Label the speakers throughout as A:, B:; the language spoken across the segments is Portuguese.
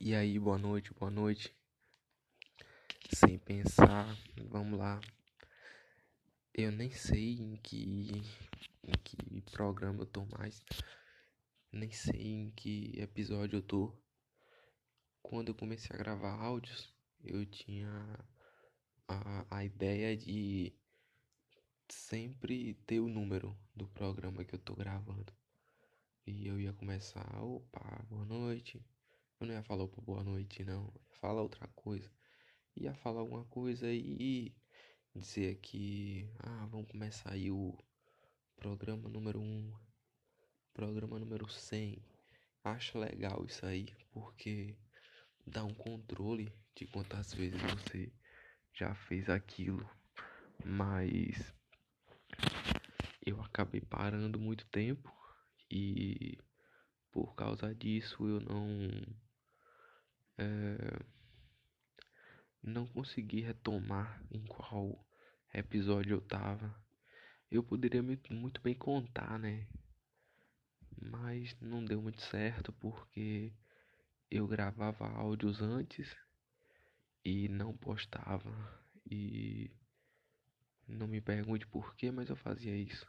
A: E aí, boa noite, boa noite. Sem pensar, vamos lá. Eu nem sei em que, em que programa eu tô mais. Nem sei em que episódio eu tô. Quando eu comecei a gravar áudios, eu tinha a, a ideia de sempre ter o número do programa que eu tô gravando. E eu ia começar, opa, boa noite. Eu não ia falar opa, boa noite, não. Eu ia falar outra coisa. Ia falar alguma coisa e dizer que, ah, vamos começar aí o programa número 1, programa número 100. Acho legal isso aí, porque dá um controle de quantas vezes você já fez aquilo. Mas eu acabei parando muito tempo e por causa disso eu não é, não consegui retomar em qual episódio eu tava. Eu poderia muito bem contar, né? Mas não deu muito certo porque eu gravava áudios antes e não postava. E não me pergunte por que, mas eu fazia isso.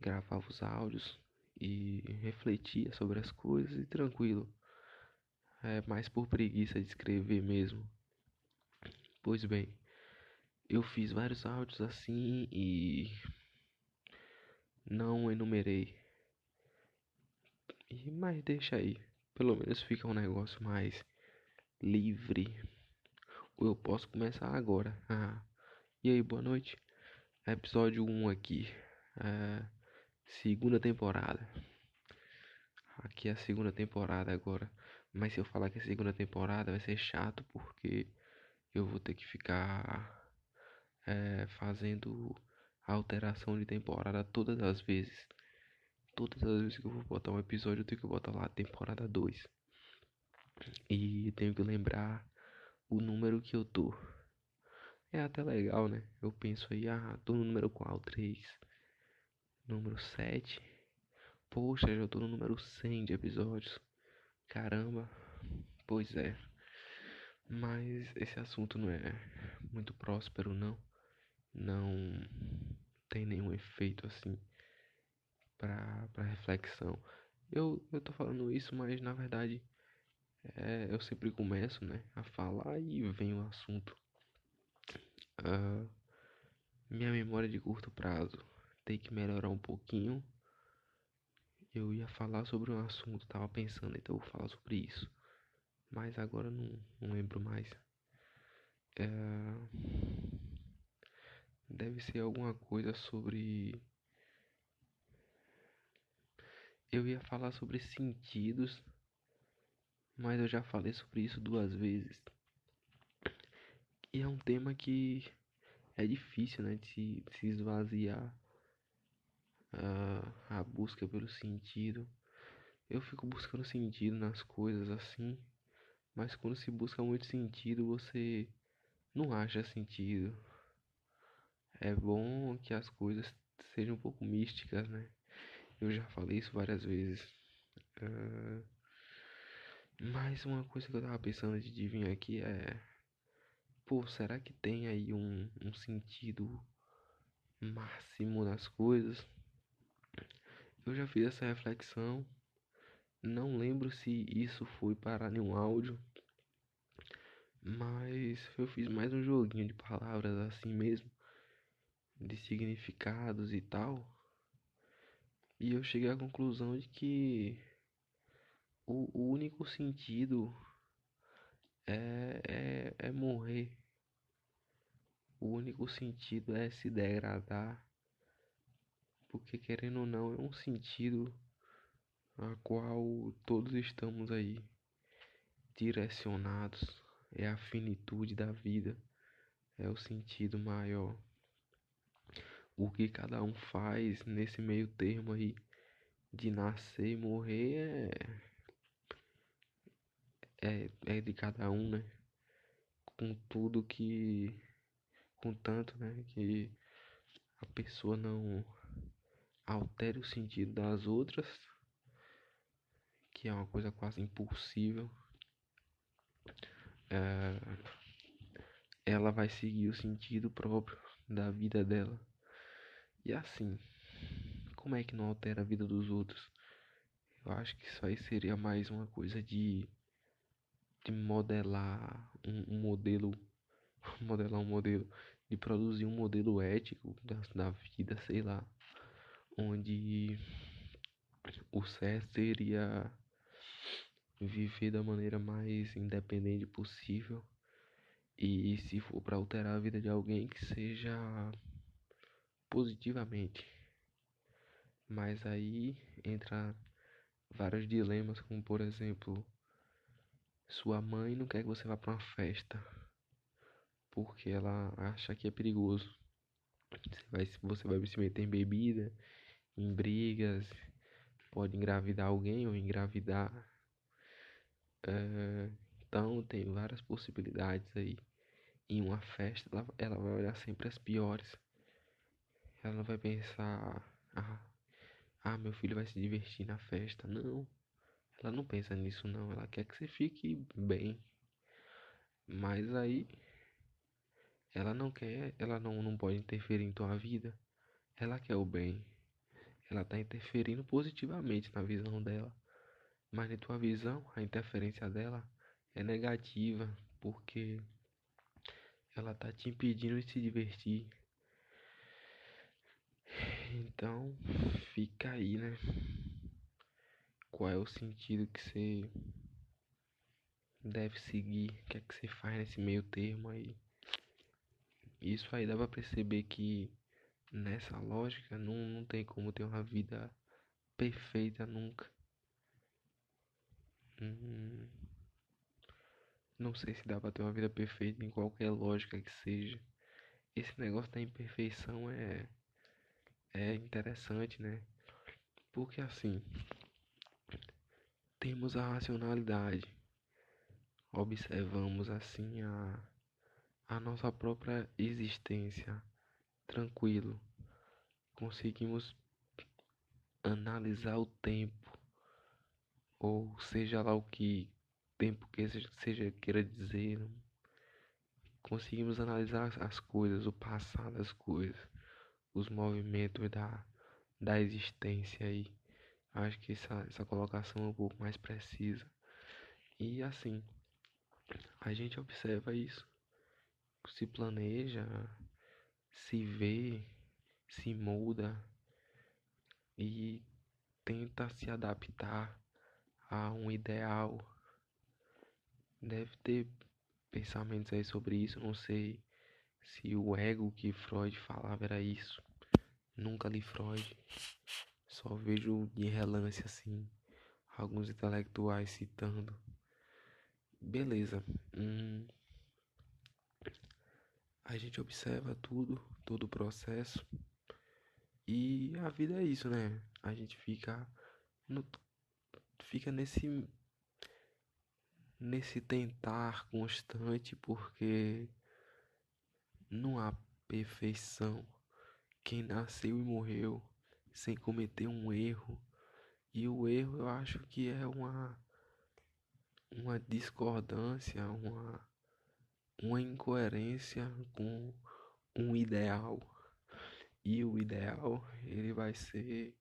A: Gravava os áudios e refletia sobre as coisas e tranquilo. É mais por preguiça de escrever mesmo. Pois bem, eu fiz vários áudios assim e não enumerei. E mas deixa aí, pelo menos fica um negócio mais livre. Ou eu posso começar agora. Ah, e aí, boa noite. Episódio 1 aqui. É, segunda temporada. Aqui a segunda temporada agora. Mas se eu falar que é segunda temporada vai ser chato porque eu vou ter que ficar é, fazendo alteração de temporada todas as vezes. Todas as vezes que eu vou botar um episódio eu tenho que botar lá temporada 2. E tenho que lembrar o número que eu tô. É até legal, né? Eu penso aí, ah, tô no número qual? 3. Número 7. Poxa, já tô no número 100 de episódios. Caramba, pois é. Mas esse assunto não é muito próspero, não. Não tem nenhum efeito assim para reflexão. Eu, eu tô falando isso, mas na verdade é, eu sempre começo, né, a falar e vem o assunto. Uh, minha memória de curto prazo tem que melhorar um pouquinho eu ia falar sobre um assunto, tava pensando, então eu vou falar sobre isso. Mas agora não, não lembro mais. É... Deve ser alguma coisa sobre. Eu ia falar sobre sentidos, mas eu já falei sobre isso duas vezes. E é um tema que é difícil, né, de se, de se esvaziar a, busca pelo sentido. Eu fico buscando sentido nas coisas assim, mas quando se busca muito sentido, você não acha sentido. É bom que as coisas sejam um pouco místicas, né? Eu já falei isso várias vezes. Uh, mas uma coisa que eu tava pensando de vir aqui é. Pô, será que tem aí um, um sentido máximo nas coisas? Eu já fiz essa reflexão. Não lembro se isso foi para nenhum áudio. Mas eu fiz mais um joguinho de palavras assim mesmo. De significados e tal. E eu cheguei à conclusão de que o, único sentido é, é, é morrer. O único sentido é se degradar porque querendo ou não é um sentido a qual todos estamos aí direcionados, é a finitude da vida, é o sentido maior. O que cada um faz nesse meio termo aí de nascer e morrer é, é, é de cada um, né? Com tudo que. Com tanto, né? Que a pessoa não altere o sentido das outras, que é uma coisa quase impossível. é, ela vai seguir o sentido próprio da vida dela. E assim, como é que não altera a vida dos outros? Eu acho que isso aí seria mais uma coisa de, de modelar um, um modelo, modelar um modelo, de produzir um modelo ético da, da vida, sei lá, onde o certo seria viver da maneira mais independente possível e se for para alterar a vida de alguém que seja positivamente. Mas aí entra vários dilemas, como por exemplo, sua mãe não quer que você vá para uma festa porque ela acha que é perigoso. Você vai, você vai se meter em bebida, em brigas, pode engravidar alguém ou engravidar. É, então tem várias possibilidades aí. Em uma festa ela, ela vai olhar sempre as piores. Ela não vai pensar, ah, ah, meu filho vai se divertir na festa. Não. Ela não pensa nisso não. Ela quer que você fique bem. Mas aí ela não quer, ela não, não pode interferir em tua vida. Ela quer o bem. Ela está interferindo positivamente na visão dela. Mas na tua visão, a interferência dela é negativa, porque ela está te impedindo de se divertir. Então, fica aí, né? Qual é o sentido que você deve seguir? O que é que você faz nesse meio termo aí? Isso aí dá pra perceber que nessa lógica não, não tem como ter uma vida perfeita nunca. Hum, não sei se dá pra ter uma vida perfeita em qualquer lógica que seja. Esse negócio da imperfeição é, é interessante, né? Porque assim, temos a racionalidade, observamos assim a a nossa própria existência tranquilo. Conseguimos analisar o tempo, ou seja lá o que tempo que seja queira dizer. Conseguimos analisar as coisas, o passado das coisas, os movimentos da, da existência aí. Acho que essa, essa colocação é um pouco mais precisa. E assim, a gente observa isso se planeja, se vê, se muda e tenta se adaptar a um ideal. Deve ter pensamentos aí sobre isso, não sei se o ego que Freud falava era isso. Nunca li Freud, só vejo de relance assim alguns intelectuais citando. Beleza. Hum, a gente observa tudo, todo o processo. E a vida é isso, né? A gente fica no, fica nesse nesse tentar constante porque não há perfeição. Quem nasceu e morreu sem cometer um erro. E o erro eu acho que é uma uma discordância, uma uma incoerência com um ideal. E o ideal ele vai ser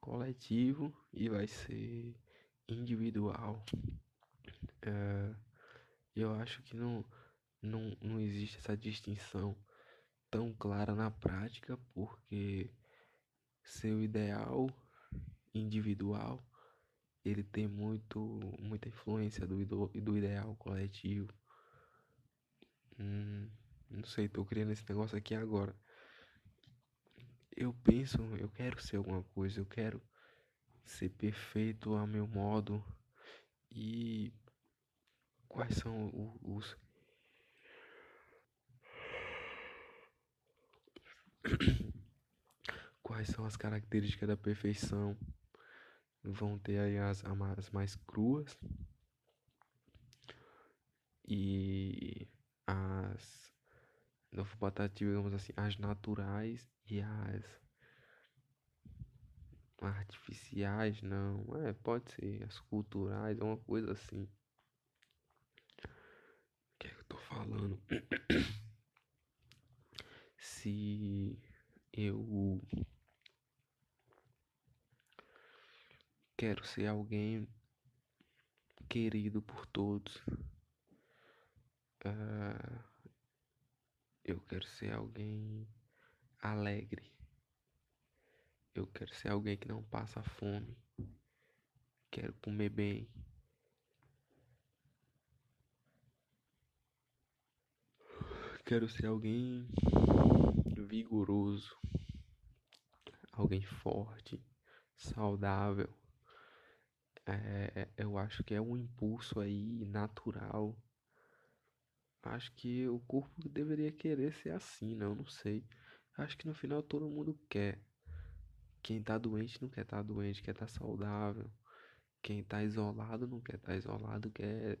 A: coletivo e vai ser individual. É, eu acho que não, não, não existe essa distinção tão clara na prática, porque seu ideal individual ele tem muito muita influência do, do ideal coletivo Hum, não sei, tô criando esse negócio aqui agora. Eu penso, eu quero ser alguma coisa, eu quero ser perfeito a meu modo. E quais são os. quais são as características da perfeição? Vão ter aí as, as mais cruas e as não botar digamos assim as naturais e as artificiais não é pode ser as culturais uma coisa assim falando se eu quero ser alguém querido por todos. Uh, eu quero ser alguém alegre. Eu quero ser alguém que não passa fome. Quero comer bem. Quero ser alguém vigoroso, alguém forte, saudável. É, eu acho que é um impulso aí natural. Acho que o corpo deveria querer ser assim, não, não sei. Acho que no final todo mundo quer. Quem tá doente não quer estar tá doente, quer estar tá saudável. Quem tá isolado não quer estar tá isolado, quer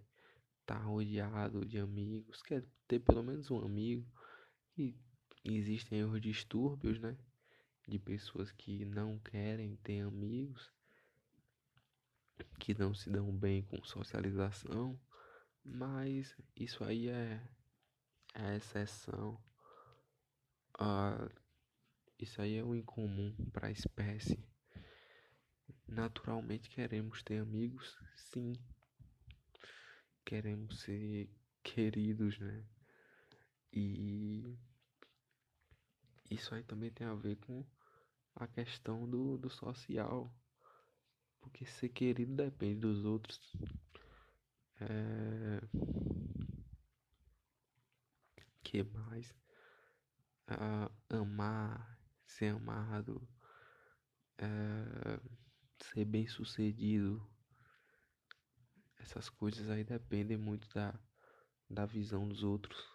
A: estar tá rodeado de amigos, quer ter pelo menos um amigo. E existem os distúrbios, né? De pessoas que não querem ter amigos, que não se dão bem com socialização, mas isso aí é, é exceção. Uh, isso aí é o incomum para a espécie. Naturalmente queremos ter amigos, sim. Queremos ser queridos, né? E isso aí também tem a ver com a questão do, do social. Porque ser querido depende dos outros. É... Que mais? Ah, amar, ser amado, é... ser bem sucedido. Essas coisas aí dependem muito da, da visão dos outros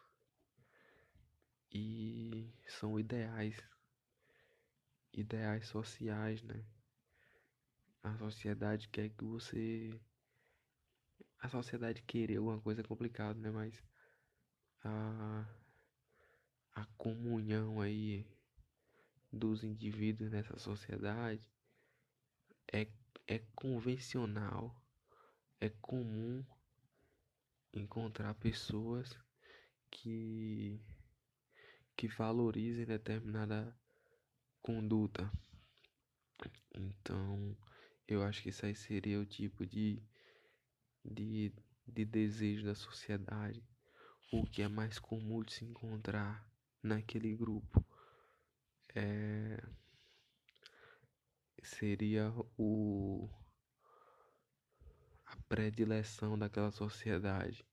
A: e são ideais, ideais sociais, né? A sociedade quer que você. A sociedade querer alguma coisa é complicado, né? Mas a, a comunhão aí dos indivíduos nessa sociedade é, é convencional, é comum encontrar pessoas que que valorizem determinada conduta. Então, eu acho que isso aí seria o tipo de, de, de desejo da sociedade, o que é mais comum de se encontrar naquele grupo. É, seria o a predileção daquela sociedade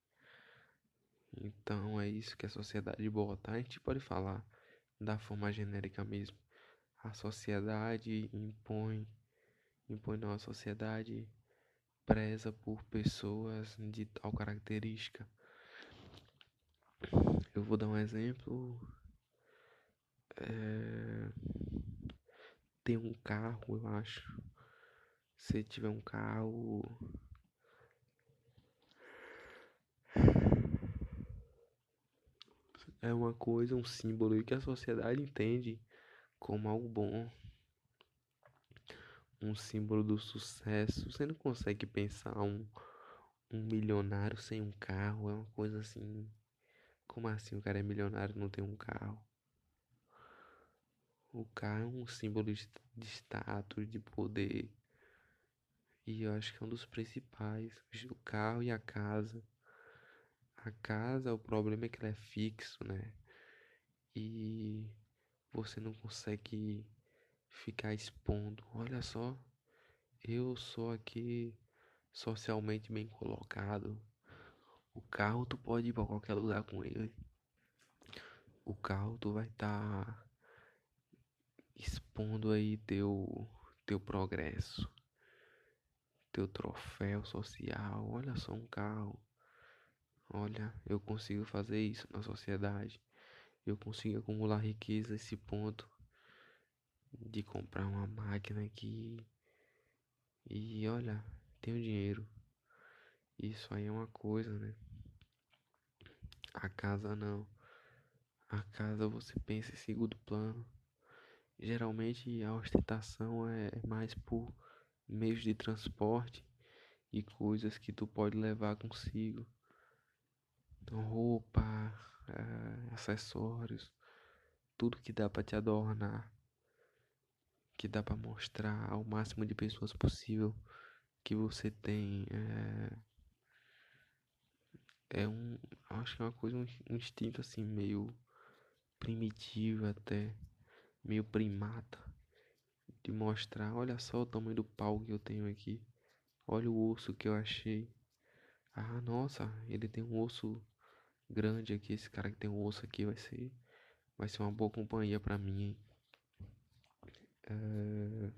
A: então é isso que a sociedade bota. A gente pode falar da forma genérica mesmo. A sociedade impõe, impõe não, a sociedade preza por pessoas de tal característica. Eu vou dar um exemplo. É... Tem um carro, eu acho. Se tiver um carro é uma coisa, um símbolo que a sociedade entende como algo bom. Um símbolo do sucesso. Você não consegue pensar um, um milionário sem um carro. É uma coisa assim. Como assim o cara é milionário e não tem um carro? O carro é um símbolo de, de status, de poder. E eu acho que é um dos principais. O carro e a casa. A casa, o problema é que ela é fixo, né? E você não consegue ficar expondo. Olha só, eu sou aqui socialmente bem colocado. O carro tu pode ir para qualquer lugar com ele. O carro tu vai estar tá expondo aí teu teu progresso, teu troféu social. Olha só um carro. Olha, eu consigo fazer isso na sociedade. Eu consigo acumular riqueza a esse ponto de comprar uma máquina aqui. E olha, tenho dinheiro. Isso aí é uma coisa, né? A casa não. A casa você pensa em segundo plano. Geralmente a ostentação é mais por meios de transporte e coisas que tu pode levar consigo Então, roupa, é, acessórios, tudo que dá para te adornar, que dá para mostrar ao máximo de pessoas possível que você tem é, é um acho que é uma coisa um, instinto assim meio primitivo até meio primata de mostrar olha só o tamanho do pau que eu tenho aqui olha o osso que eu achei ah nossa ele tem um osso grande aqui esse cara que tem um osso aqui vai ser vai ser uma boa companhia para mim hein? É...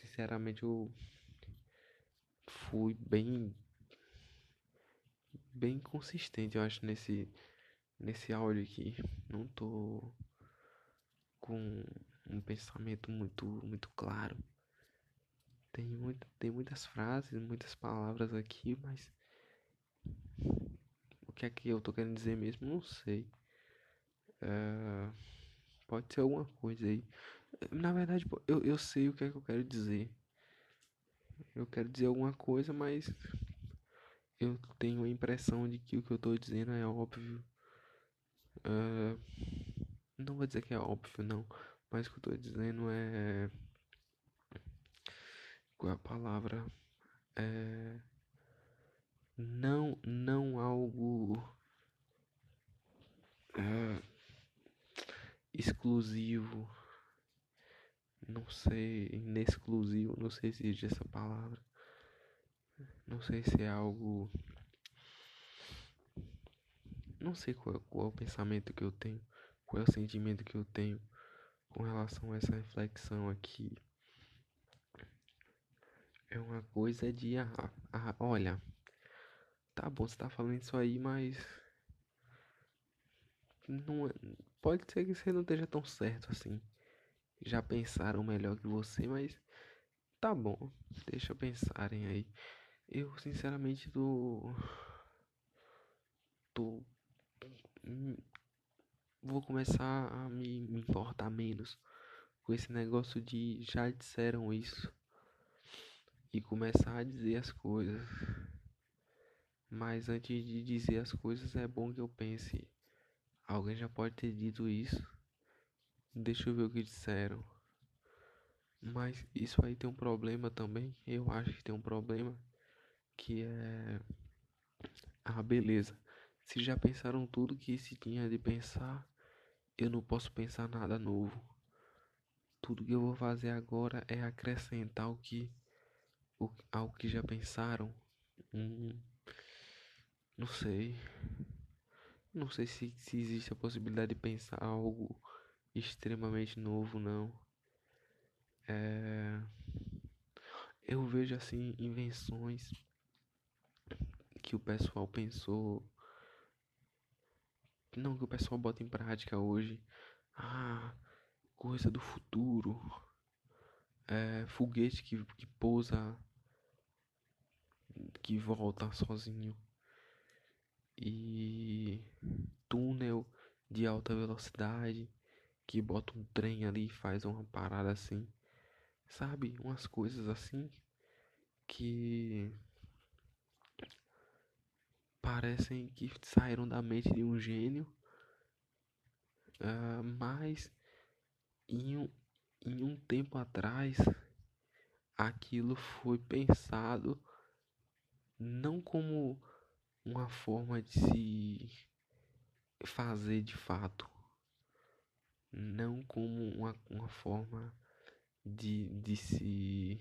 A: Sinceramente, eu fui bem bem consistente, eu acho nesse nesse áudio aqui. Não tô com um pensamento muito muito claro. Tem muito, tem muitas frases, muitas palavras aqui, mas o que é que eu tô querendo dizer mesmo, não sei. Uh, Pode ser alguma coisa aí. Na verdade, eu, eu sei o que é que eu quero dizer. Eu quero dizer alguma coisa, mas eu tenho a impressão de que o que eu estou dizendo é óbvio. Uh, não vou dizer que é óbvio, não. Mas o que eu estou dizendo é. Qual é a palavra? É. Não, não algo. Uh, exclusivo, não sei, inexclusivo, não sei se existe essa palavra. Não sei se é algo. Não sei qual, qual é o pensamento que eu tenho, qual é o sentimento que eu tenho com relação a essa reflexão aqui. É uma coisa de. Ah, ah, olha, tá bom, você tá falando isso aí, mas. Não, é, Pode ser que você não esteja tão certo assim. Já pensaram melhor que você, mas tá bom. Deixa pensarem aí. Eu sinceramente tô. tô. Vou começar a me, me importar menos com esse negócio de já disseram isso e começar a dizer as coisas. Mas antes de dizer as coisas é bom que eu pense Alguém já pode ter dito isso. Deixa eu ver o que disseram. Mas isso aí tem um problema também. Eu acho que tem um problema. Que é. Ah, beleza. Se já pensaram tudo que se tinha de pensar, eu não posso pensar nada novo. Tudo que eu vou fazer agora é acrescentar o que. O, ao que já pensaram. Hum, não sei. Não sei se, se existe a possibilidade de pensar algo extremamente novo, não. É... Eu vejo assim invenções que o pessoal pensou. Não que o pessoal bota em prática hoje. Ah, coisa do futuro. É, foguete que, que pousa. Que volta sozinho e túnel de alta velocidade que bota um trem ali e faz uma parada assim, sabe? Umas coisas assim que parecem que saíram da mente de um gênio, uh, mas em um, em um tempo atrás aquilo foi pensado não como uma forma de se fazer de fato, não como uma, uma forma de, de se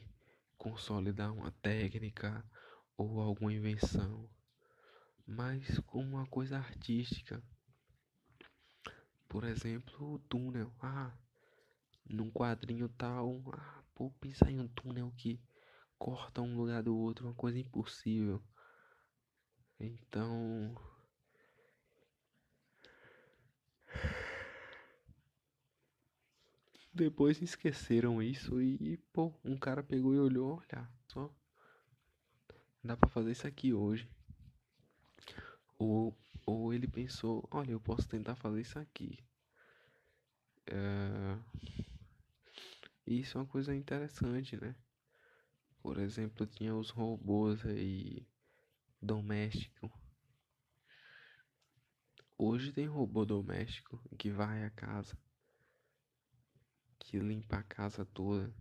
A: consolidar uma técnica ou alguma invenção, mas como uma coisa artística. Por exemplo, o túnel. Ah, num quadrinho tal, ah, pô, pensa em um túnel que corta um lugar do outro, uma coisa impossível. Então. Depois esqueceram isso e, pô, um cara pegou e olhou, olha, só. Dá pra fazer isso aqui hoje. Ou, ou ele pensou, olha, eu posso tentar fazer isso aqui. É... Isso é uma coisa interessante, né? Por exemplo, tinha os robôs aí doméstico. Hoje tem robô doméstico que vai à casa, que limpa a casa toda.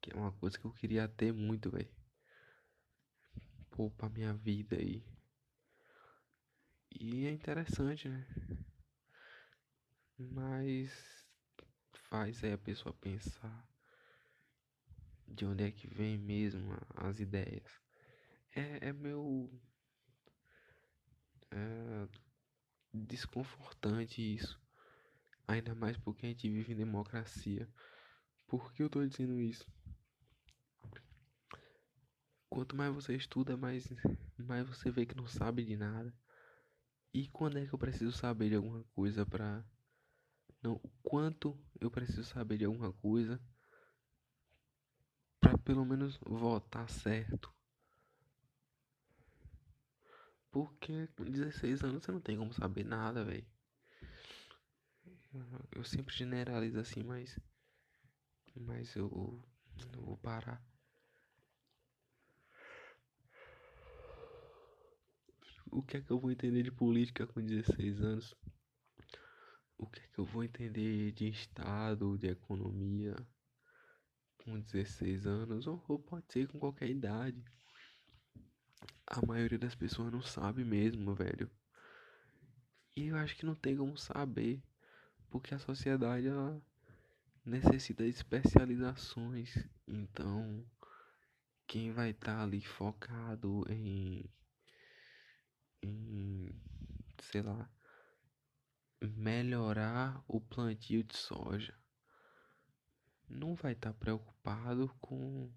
A: Que é uma coisa que eu queria ter muito, velho. Pra minha vida aí. E é interessante, né? Mas faz aí a pessoa pensar de onde é que vem mesmo as ideias. É, é meu. É desconfortante isso. Ainda mais porque a gente vive em democracia. Por que eu tô dizendo isso? Quanto mais você estuda, mais, mais você vê que não sabe de nada. E quando é que eu preciso saber de alguma coisa pra. Não, o quanto eu preciso saber de alguma coisa pra pelo menos votar certo. Porque com 16 anos você não tem como saber nada, velho. Eu sempre generalizo assim, mas. Mas eu, eu vou parar. o que é que eu vou entender de política com 16 anos? O que é que eu vou entender de Estado, de economia com 16 anos? Ou, ou pode ser com qualquer idade. A maioria das pessoas não sabe mesmo, velho. E eu acho que não tem como saber, porque a sociedade ela necessita de especializações. Então, quem vai estar tá ali focado em em, sei lá, melhorar o plantio de soja. Não vai estar tá preocupado com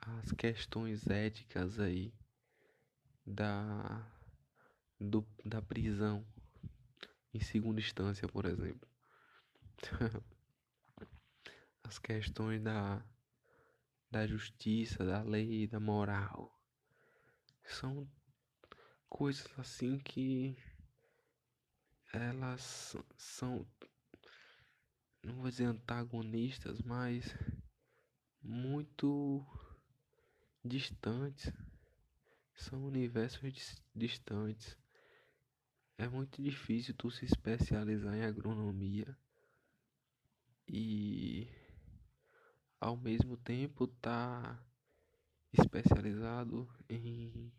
A: as questões éticas aí da do, da prisão em segunda instância, por exemplo. as questões da da justiça, da lei, da moral são coisas assim que elas são não vou dizer antagonistas, mas muito distantes. São universos distantes. É muito difícil tu se especializar em agronomia e ao mesmo tempo tá especializado em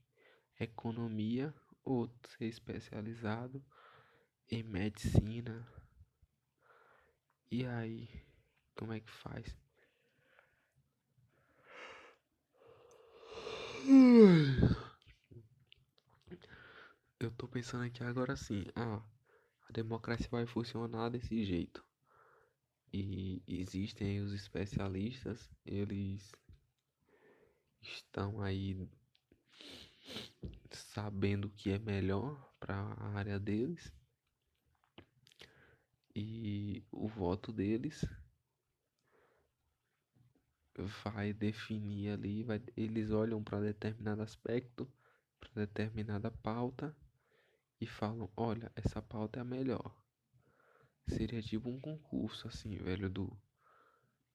A: economia ou ser especializado em medicina. E aí, como é que faz? Eu tô pensando aqui agora sim. Ah, a democracia vai funcionar desse jeito. E existem os especialistas, eles estão aí sabendo o que é melhor para a área deles e o voto deles vai definir ali, vai, eles olham para determinado aspecto, para determinada pauta e falam, olha, essa pauta é a melhor. Seria tipo um concurso assim, velho, do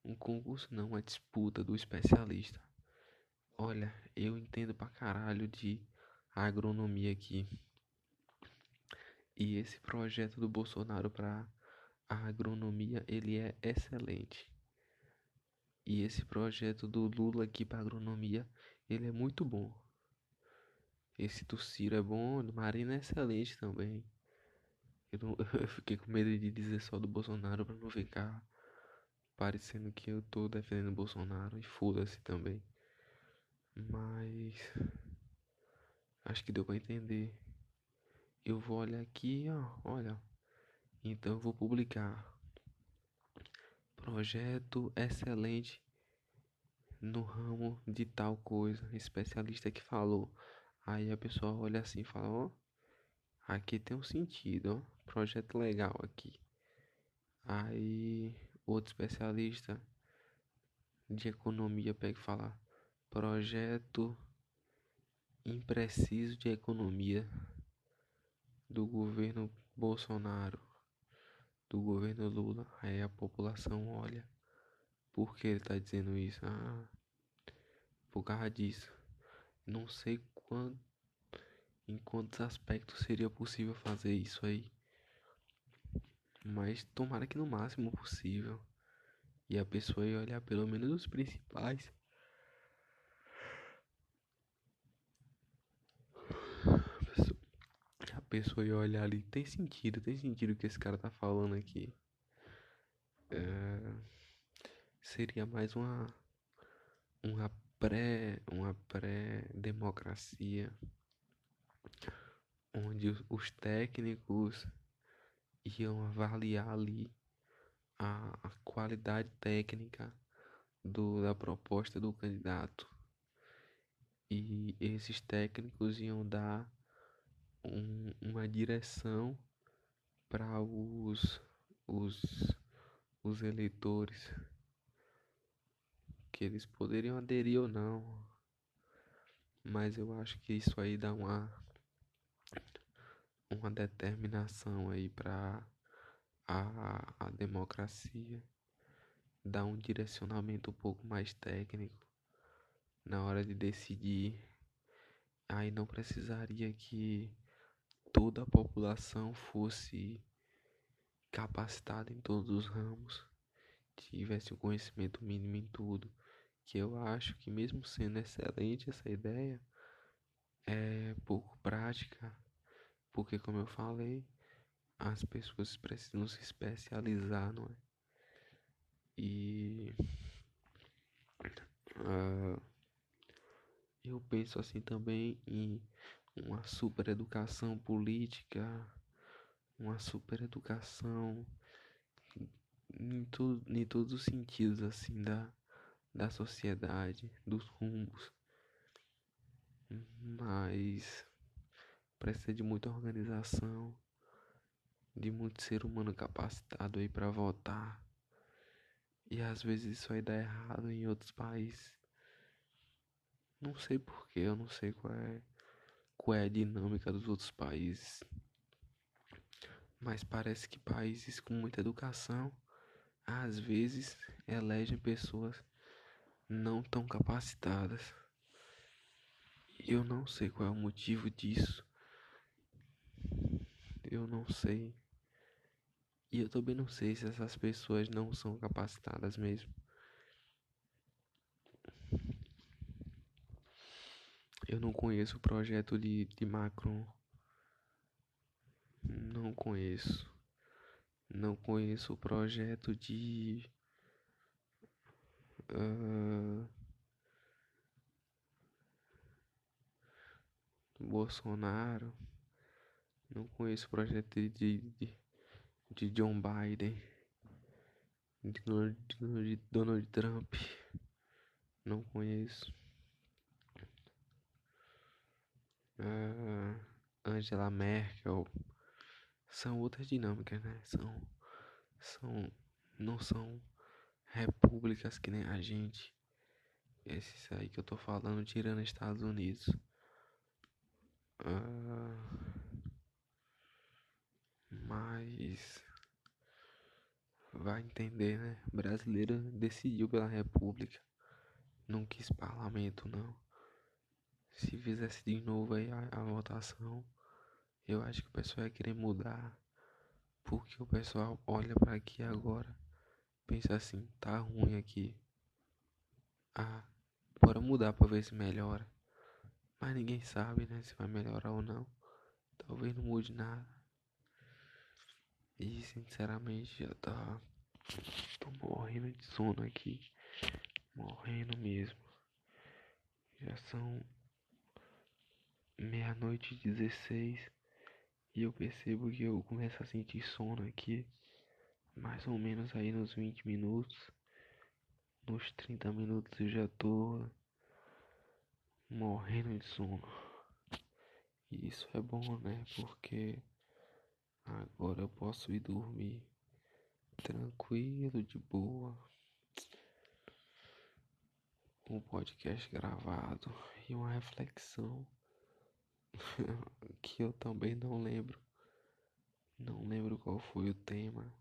A: um concurso não, uma disputa do especialista. Olha, eu entendo pra caralho de agronomia aqui. E esse projeto do Bolsonaro para a agronomia, ele é excelente. E esse projeto do Lula aqui para agronomia, ele é muito bom. Esse do Ciro é bom, do Marina é excelente também. Eu, não, eu fiquei com medo de dizer só do Bolsonaro para não ficar parecendo que eu tô defendendo o Bolsonaro e foda-se também. Mas acho que deu para entender. Eu vou olhar aqui, ó, olha. Então eu vou publicar projeto excelente no ramo de tal coisa, especialista que falou. Aí a pessoa olha assim e fala, ó, aqui tem um sentido, ó, projeto legal aqui. Aí outro especialista de economia pega e fala, Projeto impreciso de economia do governo Bolsonaro, do governo Lula. Aí a população olha, por que ele está dizendo isso? Ah, por causa disso. Não sei em quantos aspectos seria possível fazer isso aí. Mas tomara que no máximo possível. E a pessoa ia olhar pelo menos os principais. A pessoa ia olhar ali. Tem sentido, tem sentido o que esse cara tá falando aqui. É, seria mais uma uma pré uma pré-democracia onde os técnicos iam avaliar ali a, a qualidade técnica do, da proposta do candidato. E esses técnicos iam dar um, uma direção para os, os, os eleitores que eles poderiam aderir ou não mas eu acho que isso aí dá uma uma determinação aí para a, a democracia, dá um direcionamento um pouco mais técnico na hora de decidir. Aí não precisaria que toda a população fosse capacitada em todos os ramos, tivesse o conhecimento mínimo em tudo. Que eu acho que mesmo sendo excelente essa ideia, é pouco prática porque, como eu falei, as pessoas precisam se especializar, não é? E. Uh, eu penso assim também em uma super educação política, uma super educação em, tudo, em todos os sentidos assim da, da sociedade, dos rumos. Mas precisa de muita organização, de muito ser humano capacitado aí para votar. E às vezes isso aí dá errado em outros países. Não sei porquê, eu não sei qual é, qual é a dinâmica dos outros países. Mas parece que países com muita educação às vezes elegem pessoas não tão capacitadas. Eu não sei qual é o motivo disso. Eu não sei. E eu também não sei se essas pessoas não são capacitadas mesmo. Eu não conheço o projeto de, de Macron. Não conheço. Não conheço o projeto de. Uh, Bolsonaro. Não conheço o projeto de, de, de John Biden, de Donald, de Donald Trump. Não conheço. Uh, Angela Merkel. São outras dinâmicas, né? São, são, não são repúblicas que nem a gente. Esses aí que eu tô falando, tirando Estados Unidos. Uh, mas vai entender, né? Brasileiro decidiu pela República. Não quis parlamento, não. Se fizesse de novo aí a, a votação, eu acho que o pessoal ia querer mudar. Porque o pessoal olha para aqui agora, pensa assim, tá ruim aqui. Ah, bora mudar pra ver se melhora. Mas ninguém sabe, né, se vai melhorar ou não. Talvez não mude nada. E sinceramente já tá. Tô morrendo de sono aqui. Morrendo mesmo. Já são meia-noite e 16 e eu percebo que eu começo a sentir sono aqui. Mais ou menos aí nos 20 minutos. Nos 30 minutos eu já tô morrendo de sono. E isso é bom, né? Porque Agora eu posso ir dormir tranquilo, de boa. Um podcast gravado e uma reflexão que eu também não lembro. Não lembro qual foi o tema.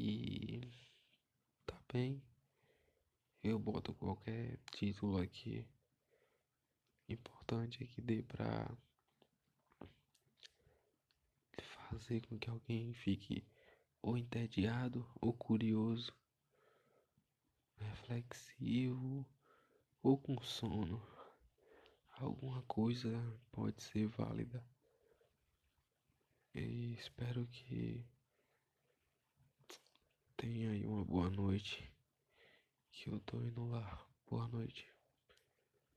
A: E tá bem. Eu boto qualquer título aqui. importante é que dê pra fazer com que alguém fique ou entediado ou curioso, reflexivo ou com sono. Alguma coisa pode ser válida. E espero que tenha aí uma boa noite. Que eu tô indo lá. Boa noite.